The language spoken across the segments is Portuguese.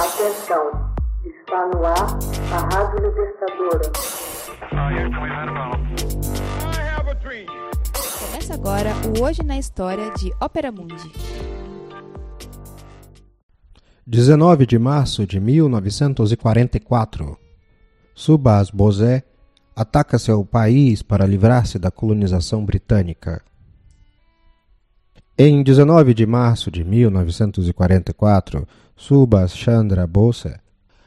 Atenção, está no ar a Rádio Libertadora. Começa agora o Hoje na História de Ópera Mundi. 19 de março de 1944. Subas Bozé ataca seu país para livrar-se da colonização britânica. Em 19 de março de 1944, Subhas Chandra Bose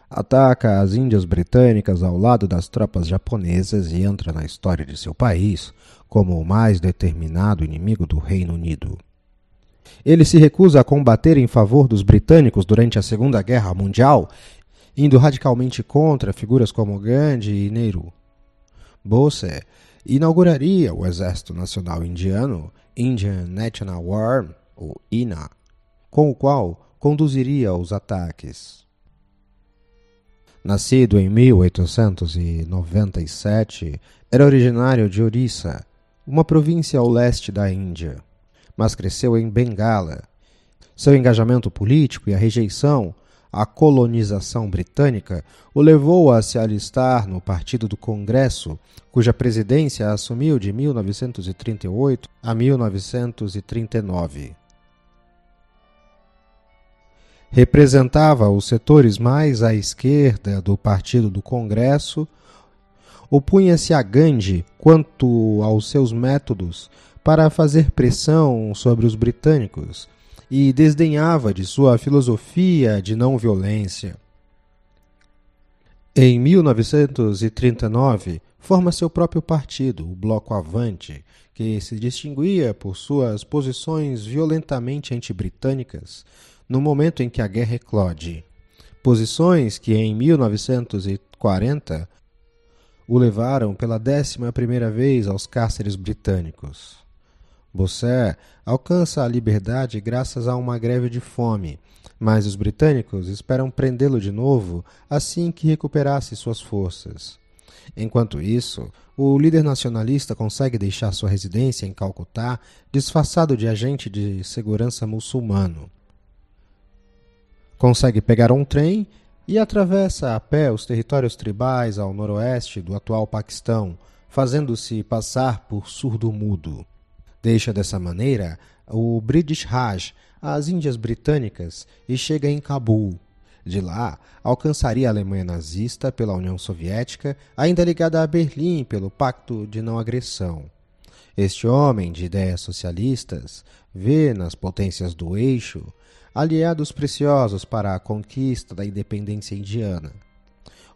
ataca as Índias Britânicas ao lado das tropas japonesas e entra na história de seu país como o mais determinado inimigo do Reino Unido. Ele se recusa a combater em favor dos britânicos durante a Segunda Guerra Mundial, indo radicalmente contra figuras como Gandhi e Nehru. Bose inauguraria o Exército Nacional Indiano, Indian National Army, ou INA, com o qual conduziria os ataques. Nascido em 1897, era originário de Orissa, uma província ao leste da Índia, mas cresceu em Bengala. Seu engajamento político e a rejeição à colonização britânica o levou a se alistar no Partido do Congresso, cuja presidência assumiu de 1938 a 1939 representava os setores mais à esquerda do Partido do Congresso, opunha-se a Gandhi quanto aos seus métodos para fazer pressão sobre os britânicos e desdenhava de sua filosofia de não violência. Em 1939, forma seu próprio partido, o Bloco Avante, que se distinguia por suas posições violentamente anti-britânicas, no momento em que a guerra eclode. Posições que em 1940 o levaram pela décima primeira vez aos cárceres britânicos. Bossé alcança a liberdade graças a uma greve de fome, mas os britânicos esperam prendê-lo de novo assim que recuperasse suas forças. Enquanto isso, o líder nacionalista consegue deixar sua residência em Calcutá disfarçado de agente de segurança muçulmano consegue pegar um trem e atravessa a pé os territórios tribais ao noroeste do atual Paquistão, fazendo-se passar por surdo-mudo. Deixa dessa maneira o British Raj, as Índias Britânicas, e chega em Cabul. De lá, alcançaria a Alemanha nazista pela União Soviética, ainda ligada a Berlim pelo Pacto de Não Agressão. Este homem de ideias socialistas vê nas potências do eixo aliados preciosos para a conquista da independência indiana.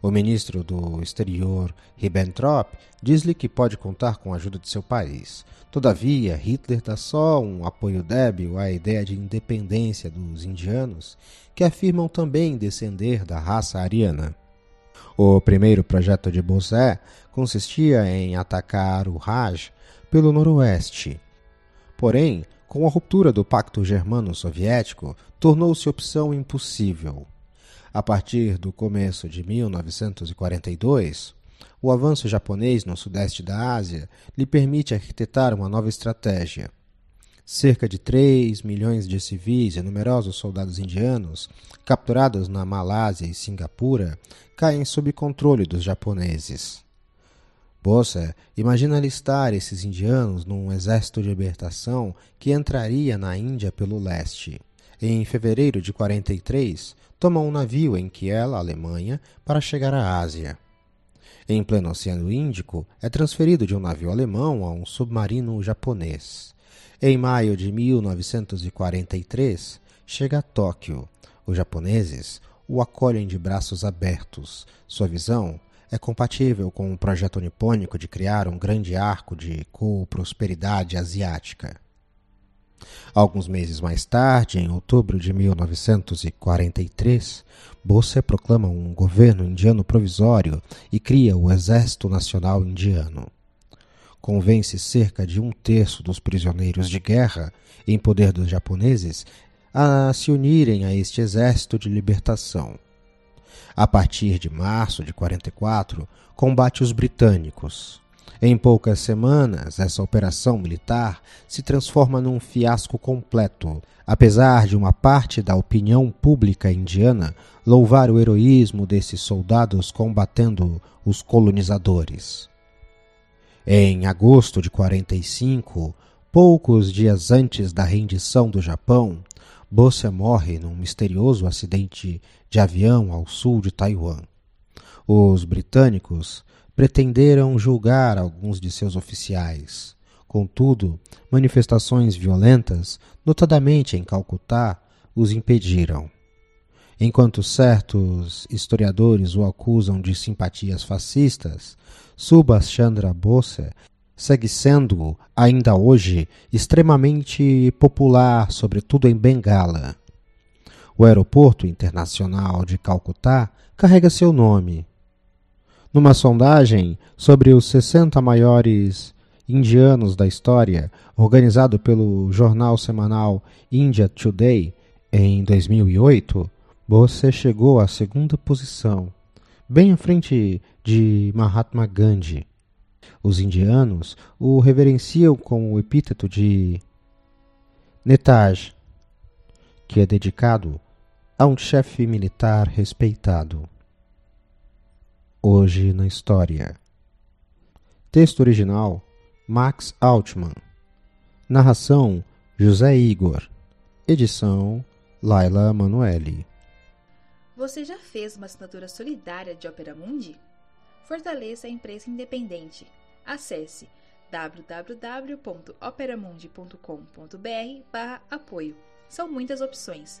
O ministro do Exterior, Ribbentrop, diz-lhe que pode contar com a ajuda de seu país. Todavia, Hitler dá só um apoio débil à ideia de independência dos indianos, que afirmam também descender da raça ariana. O primeiro projeto de Bosé consistia em atacar o Raj pelo noroeste. Porém, com a ruptura do Pacto Germano-Soviético, tornou-se opção impossível. A partir do começo de 1942, o avanço japonês no sudeste da Ásia lhe permite arquitetar uma nova estratégia. Cerca de 3 milhões de civis e numerosos soldados indianos, capturados na Malásia e Singapura, caem sob controle dos japoneses. Bossa imagina alistar esses indianos num exército de libertação que entraria na Índia pelo leste. Em fevereiro de 43, toma um navio em Kiel, Alemanha, para chegar à Ásia. Em pleno Oceano Índico, é transferido de um navio alemão a um submarino japonês. Em maio de 1943, chega a Tóquio. Os japoneses o acolhem de braços abertos. Sua visão é compatível com o projeto nipônico de criar um grande arco de co-prosperidade asiática. Alguns meses mais tarde, em outubro de 1943, Bose proclama um governo indiano provisório e cria o Exército Nacional Indiano. Convence cerca de um terço dos prisioneiros de guerra em poder dos japoneses a se unirem a este exército de libertação. A partir de março de 44, combate os britânicos. Em poucas semanas, essa operação militar se transforma num fiasco completo, apesar de uma parte da opinião pública indiana louvar o heroísmo desses soldados combatendo os colonizadores. Em agosto de 45, poucos dias antes da rendição do Japão, Bose morre num misterioso acidente de avião ao sul de Taiwan. Os britânicos pretenderam julgar alguns de seus oficiais. Contudo, manifestações violentas, notadamente em Calcutá, os impediram. Enquanto certos historiadores o acusam de simpatias fascistas, Subhas Chandra Bose segue sendo, ainda hoje, extremamente popular, sobretudo em Bengala. O aeroporto internacional de Calcutá carrega seu nome. Numa sondagem sobre os 60 maiores indianos da história, organizado pelo jornal semanal India Today em 2008, Bose chegou à segunda posição, bem à frente de Mahatma Gandhi. Os indianos o reverenciam com o epíteto de Netaj, que é dedicado a um chefe militar respeitado. Hoje na História. Texto original: Max Altman. Narração: José Igor. Edição: Laila Manuelle. Você já fez uma assinatura solidária de Opera Mundi? Fortaleça a imprensa independente. Acesse www.operamundi.com.br/apoio. São muitas opções.